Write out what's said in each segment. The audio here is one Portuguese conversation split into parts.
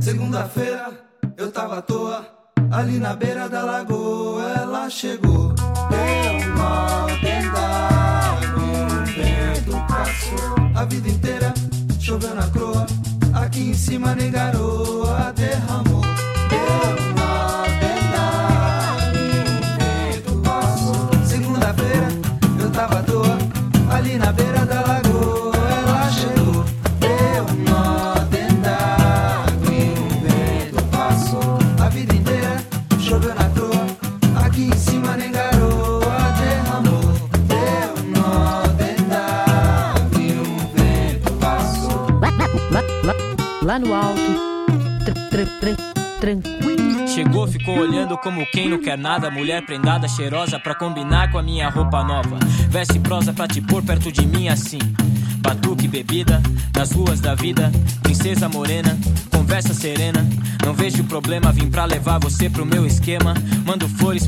Segunda-feira eu tava à toa, ali na beira da lagoa. Ela chegou, deu uma dentada, o vento passou. A vida inteira choveu na croa, aqui em cima nem garoa derramou. Deu uma dentada, o vento passou. Segunda-feira eu tava à toa, ali na beira lá, no alto, tran, tran, tran, tranquilo. Chegou, ficou olhando como quem não quer nada. Mulher prendada, cheirosa pra combinar com a minha roupa nova. Veste prosa pra te pôr perto de mim assim. Batuque, bebida, nas ruas da vida. Princesa morena, conversa serena. Não vejo problema, vim pra levar você pro meu esquema. Mando flores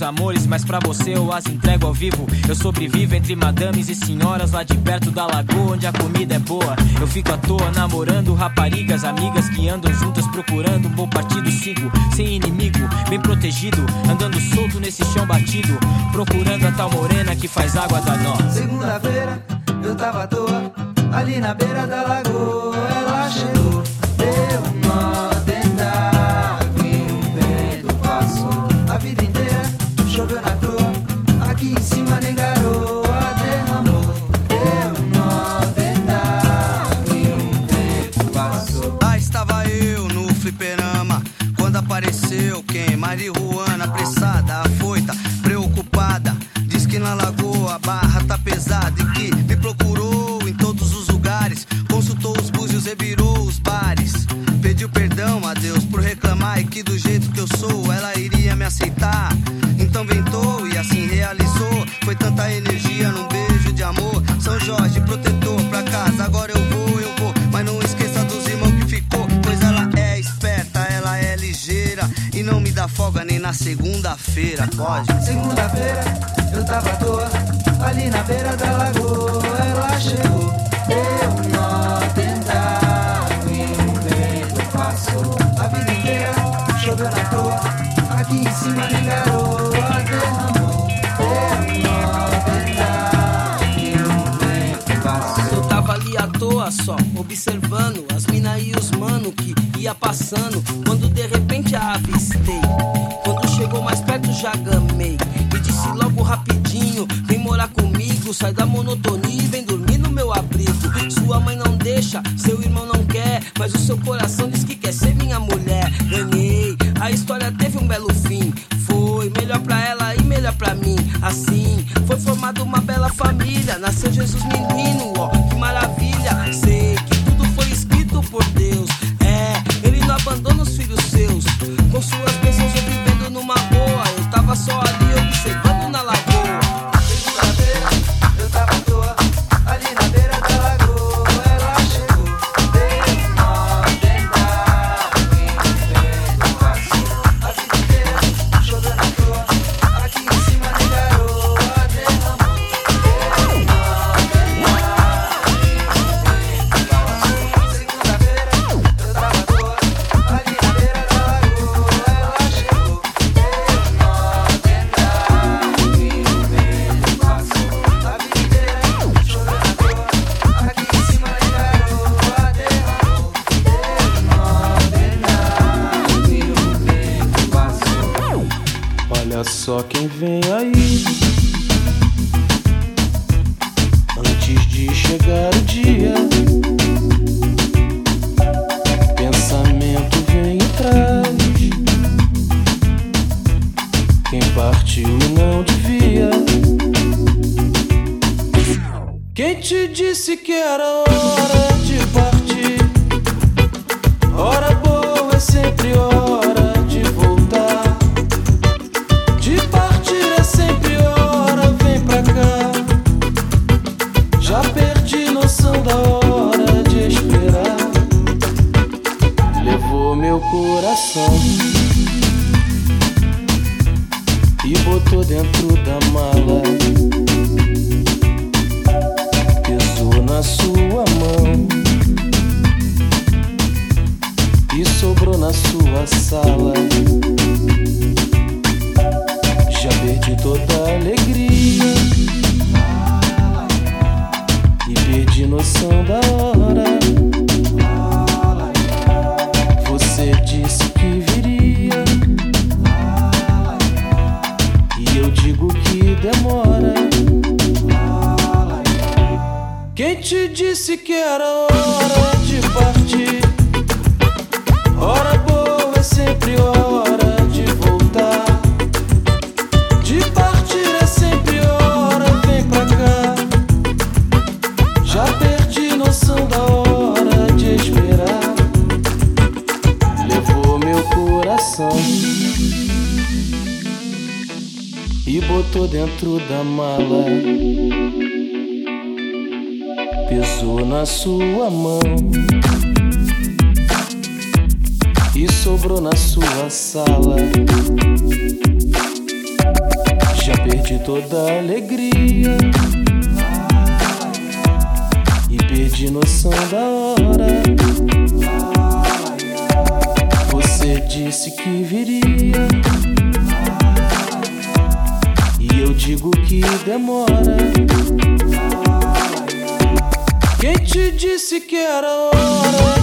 outros amores, mas pra você eu as entrego ao vivo. Eu sobrevivo entre madames e senhoras lá de perto da lagoa, onde a comida é boa. Eu fico à toa namorando raparigas, amigas que andam juntas procurando um bom partido. Sigo sem inimigo, bem protegido, andando solto nesse chão batido. Procurando a tal morena que faz água da nós. Segunda-feira eu tava à toa, ali na beira da lagoa. Ela chegou, aceitar. Então ventou e assim realizou. Foi tanta energia num beijo de amor. São Jorge, protetor pra casa Agora eu vou, eu vou. Mas não esqueça dos irmãos que ficou Pois ela é esperta, ela é ligeira. E não me dá folga nem na segunda-feira. Pode? Segunda-feira eu tava à toa, ali na beira da lagoa. Ela chegou, Eu tava ali à toa só, observando as mina e os mano que ia passando. Quando de repente a avistei. Quando chegou mais perto já gamei. E disse logo rapidinho: Vem morar comigo, sai da monotonia e vem dormir no meu abrigo. Sua mãe não deixa, seu irmão não quer. Mas o seu coração diz que quer ser minha mulher. Ganhei, a história teve um belo fim. Mim. Assim, foi formada uma bela família. Nasceu Jesus menino, ó, Quem partiu não devia. Quem te disse que era hora de partir? Hora boa é sempre hora de voltar. De partir é sempre hora, vem pra cá. Já perdi noção da hora de esperar. Levou meu coração botou dentro da mala. Pesou na sua mão e sobrou na sua sala. Já perdi toda a alegria e perdi noção da hora. demora. Quem te disse que era hora de partir? Hora boa é sempre hora. botou dentro da mala. Pesou na sua mão e sobrou na sua sala. Já perdi toda a alegria e perdi noção da hora. Você disse que viria eu digo que demora. Quem te disse que era hora?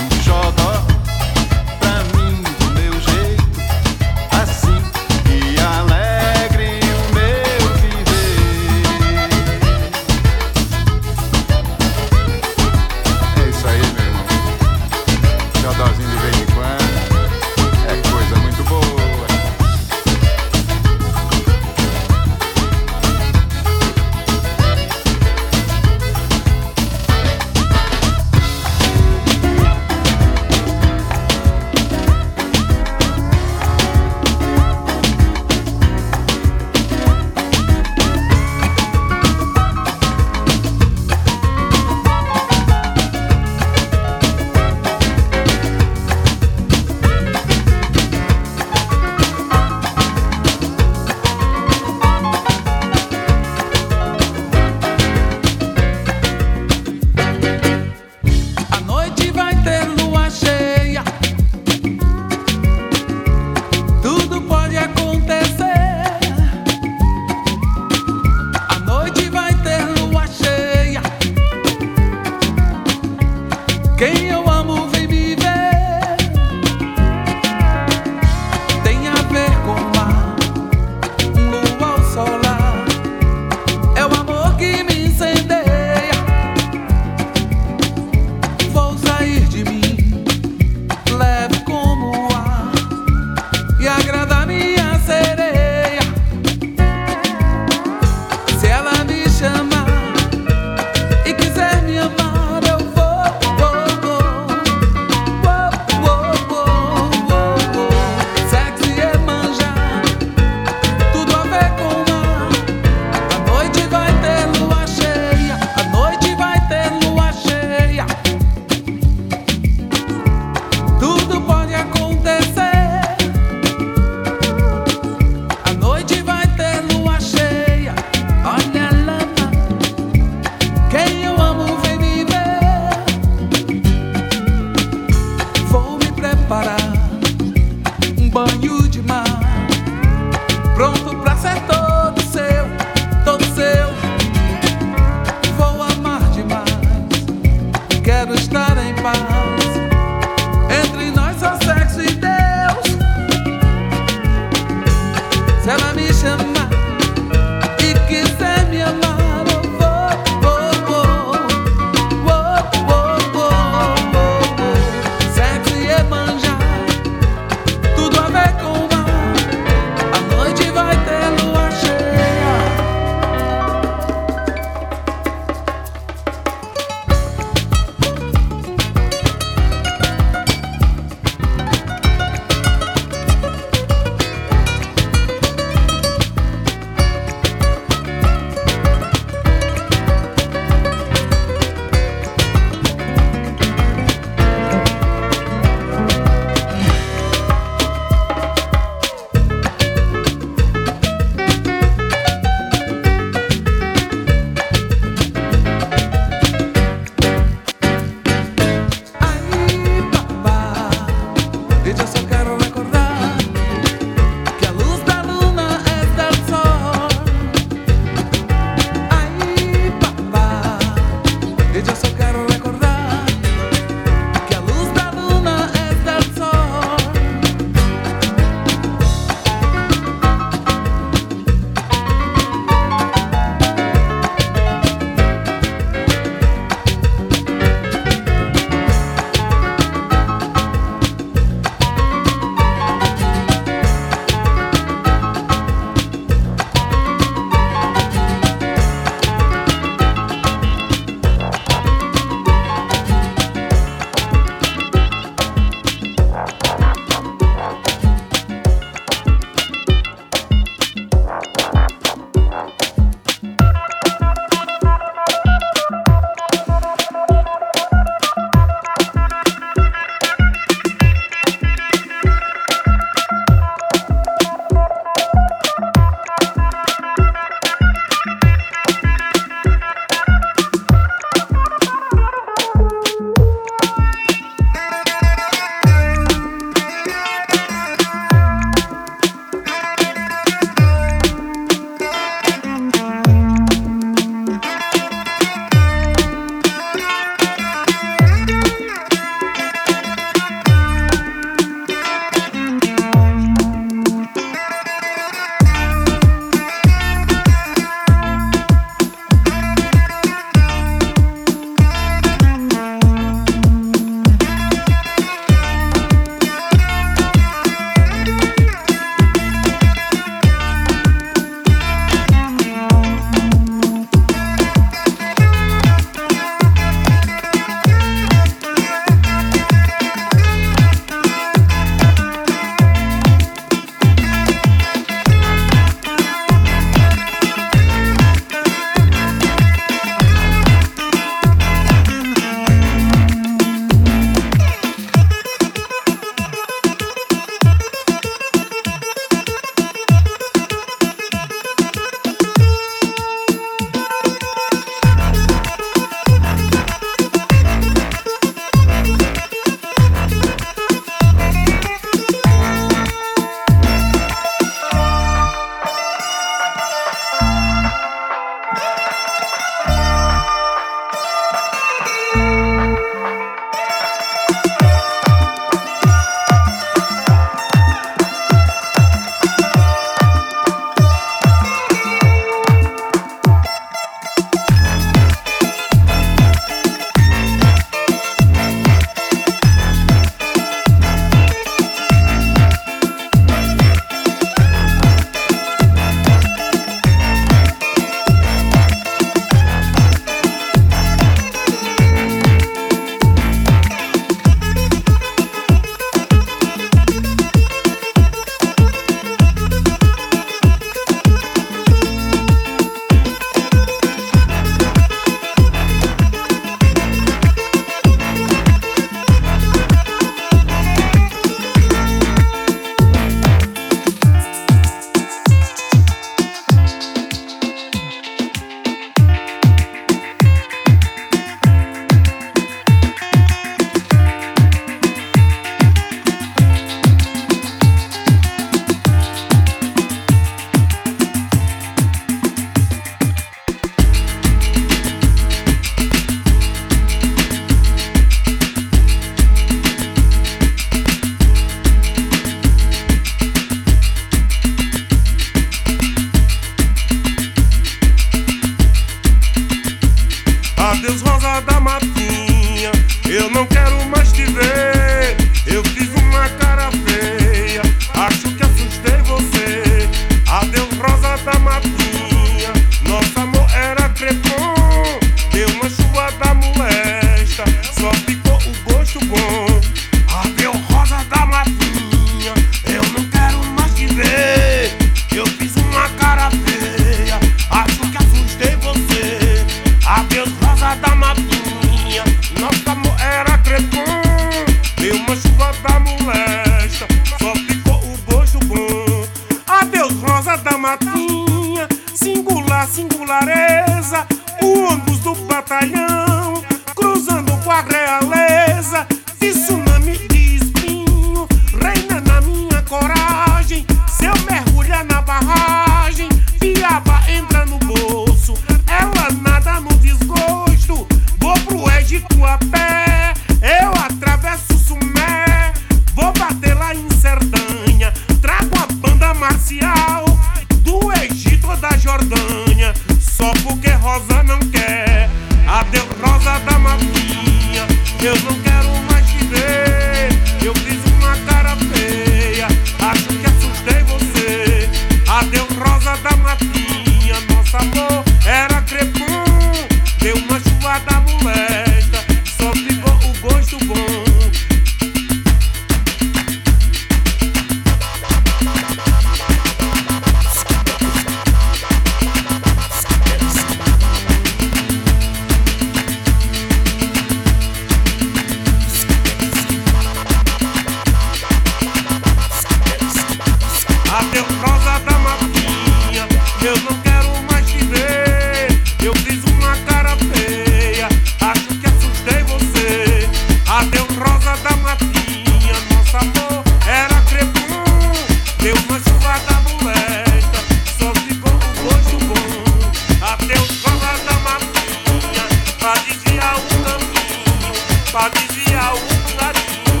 Pra desviar o carinho,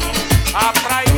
a praia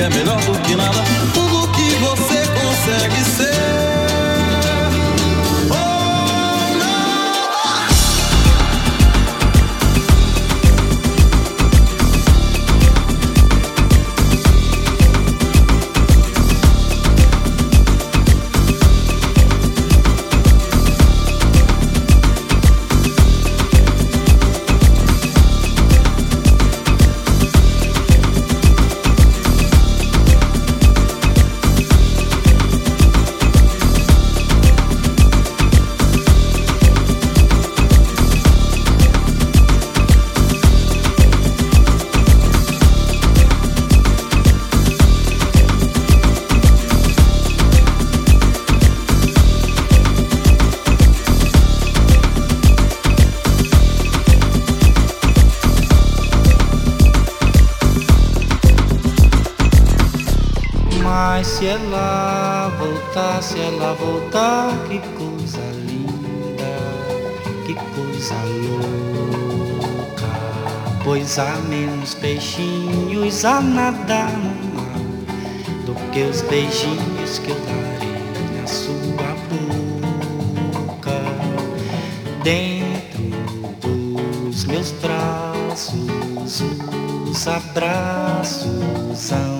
é melhor do que nada. Voltar, se ela voltar, que coisa linda, que coisa louca. Pois há menos peixinhos a nadar no mar do que os beijinhos que eu darei na sua boca. Dentro dos meus braços, os abraços são